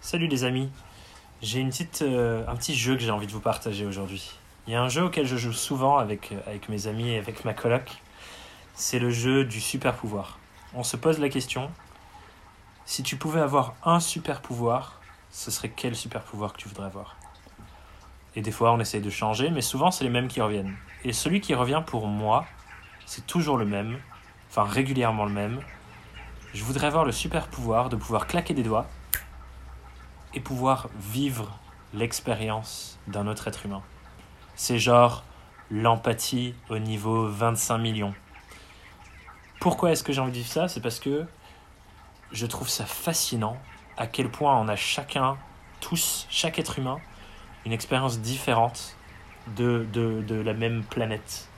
Salut les amis, j'ai une petite, euh, un petit jeu que j'ai envie de vous partager aujourd'hui. Il y a un jeu auquel je joue souvent avec, euh, avec mes amis et avec ma coloc. C'est le jeu du super pouvoir. On se pose la question, si tu pouvais avoir un super pouvoir, ce serait quel super pouvoir que tu voudrais avoir? Et des fois on essaye de changer, mais souvent c'est les mêmes qui reviennent. Et celui qui revient pour moi, c'est toujours le même, enfin régulièrement le même. Je voudrais avoir le super pouvoir de pouvoir claquer des doigts pouvoir vivre l'expérience d'un autre être humain. C'est genre l'empathie au niveau 25 millions. Pourquoi est-ce que j'ai envie de vivre ça? C'est parce que je trouve ça fascinant à quel point on a chacun, tous, chaque être humain, une expérience différente de, de, de la même planète,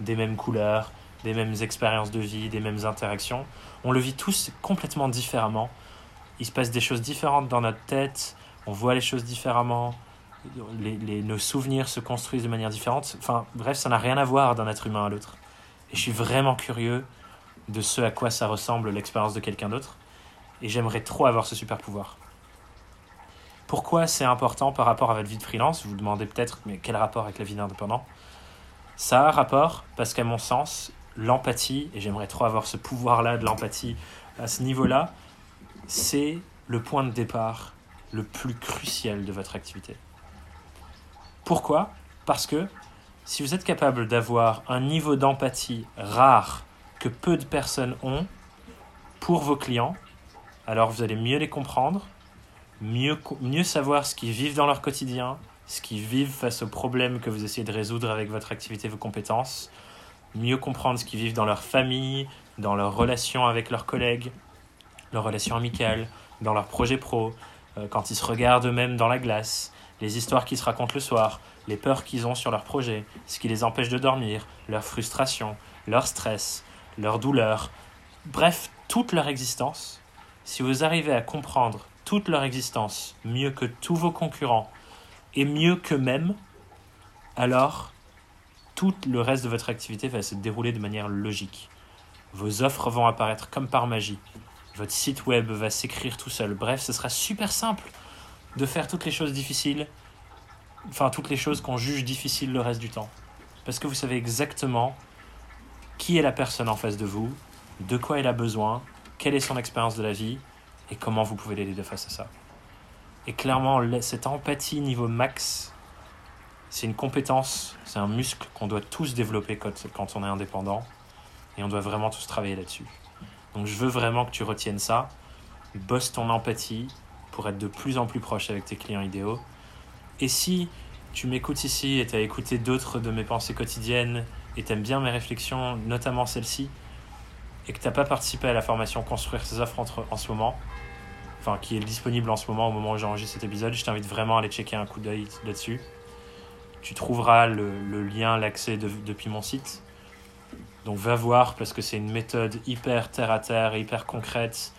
des mêmes couleurs, des mêmes expériences de vie, des mêmes interactions. On le vit tous complètement différemment il se passe des choses différentes dans notre tête, on voit les choses différemment, nos souvenirs se construisent de manière différente. Enfin, bref, ça n'a rien à voir d'un être humain à l'autre. Et je suis vraiment curieux de ce à quoi ça ressemble l'expérience de quelqu'un d'autre. Et j'aimerais trop avoir ce super pouvoir. Pourquoi c'est important par rapport à votre vie de freelance? Vous vous demandez peut-être, mais quel rapport avec la vie d'indépendant? Ça a un rapport parce qu'à mon sens, l'empathie, et j'aimerais trop avoir ce pouvoir-là de l'empathie à ce niveau-là, c'est le point de départ le plus crucial de votre activité. Pourquoi? Parce que si vous êtes capable d'avoir un niveau d'empathie rare que peu de personnes ont pour vos clients, alors vous allez mieux les comprendre, mieux, mieux savoir ce qu'ils vivent dans leur quotidien, ce qu'ils vivent face aux problèmes que vous essayez de résoudre avec votre activité, vos compétences, mieux comprendre ce qu'ils vivent dans leur famille, dans leurs relations avec leurs collègues, leurs relations amicales, dans leurs projets pro, euh, quand ils se regardent eux-mêmes dans la glace, les histoires qu'ils se racontent le soir, les peurs qu'ils ont sur leurs projets, ce qui les empêche de dormir, leur frustration, leur stress, leur douleur, bref, toute leur existence. Si vous arrivez à comprendre toute leur existence mieux que tous vos concurrents et mieux qu'eux-mêmes, alors tout le reste de votre activité va se dérouler de manière logique. Vos offres vont apparaître comme par magie votre site web va s'écrire tout seul. Bref, ce sera super simple de faire toutes les choses difficiles, enfin toutes les choses qu'on juge difficiles le reste du temps. Parce que vous savez exactement qui est la personne en face de vous, de quoi elle a besoin, quelle est son expérience de la vie et comment vous pouvez l'aider de face à ça. Et clairement, cette empathie niveau max, c'est une compétence, c'est un muscle qu'on doit tous développer quand, on est indépendant et on doit vraiment tous travailler là-dessus. Donc je veux vraiment que tu retiennes ça. Bosse ton empathie pour être de plus en plus proche avec tes clients idéaux. Et si tu m'écoutes ici et tu as écouté d'autres de mes pensées quotidiennes et tu aimes bien mes réflexions, notamment celle-ci, et que tu n'as pas participé à la formation Construire ses offres en ce moment, enfin qui est disponible en ce moment au moment où j'enregistre cet épisode, je t'invite vraiment à aller checker un coup d'œil là-dessus. Tu trouveras le, lien, l'accès depuis mon site. Donc va voir parce que c'est une méthode hyper terre à terre, hyper concrète,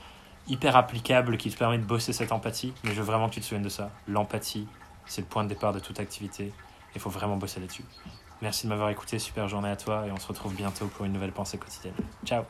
hyper applicable qui te permet de bosser cette empathie. Mais je veux vraiment que tu te souviennes de ça. L'empathie, c'est le point de départ de toute activité. Il faut vraiment bosser là-dessus. Merci de m'avoir écouté, super journée à toi et on se retrouve bientôt pour une nouvelle pensée quotidienne. Ciao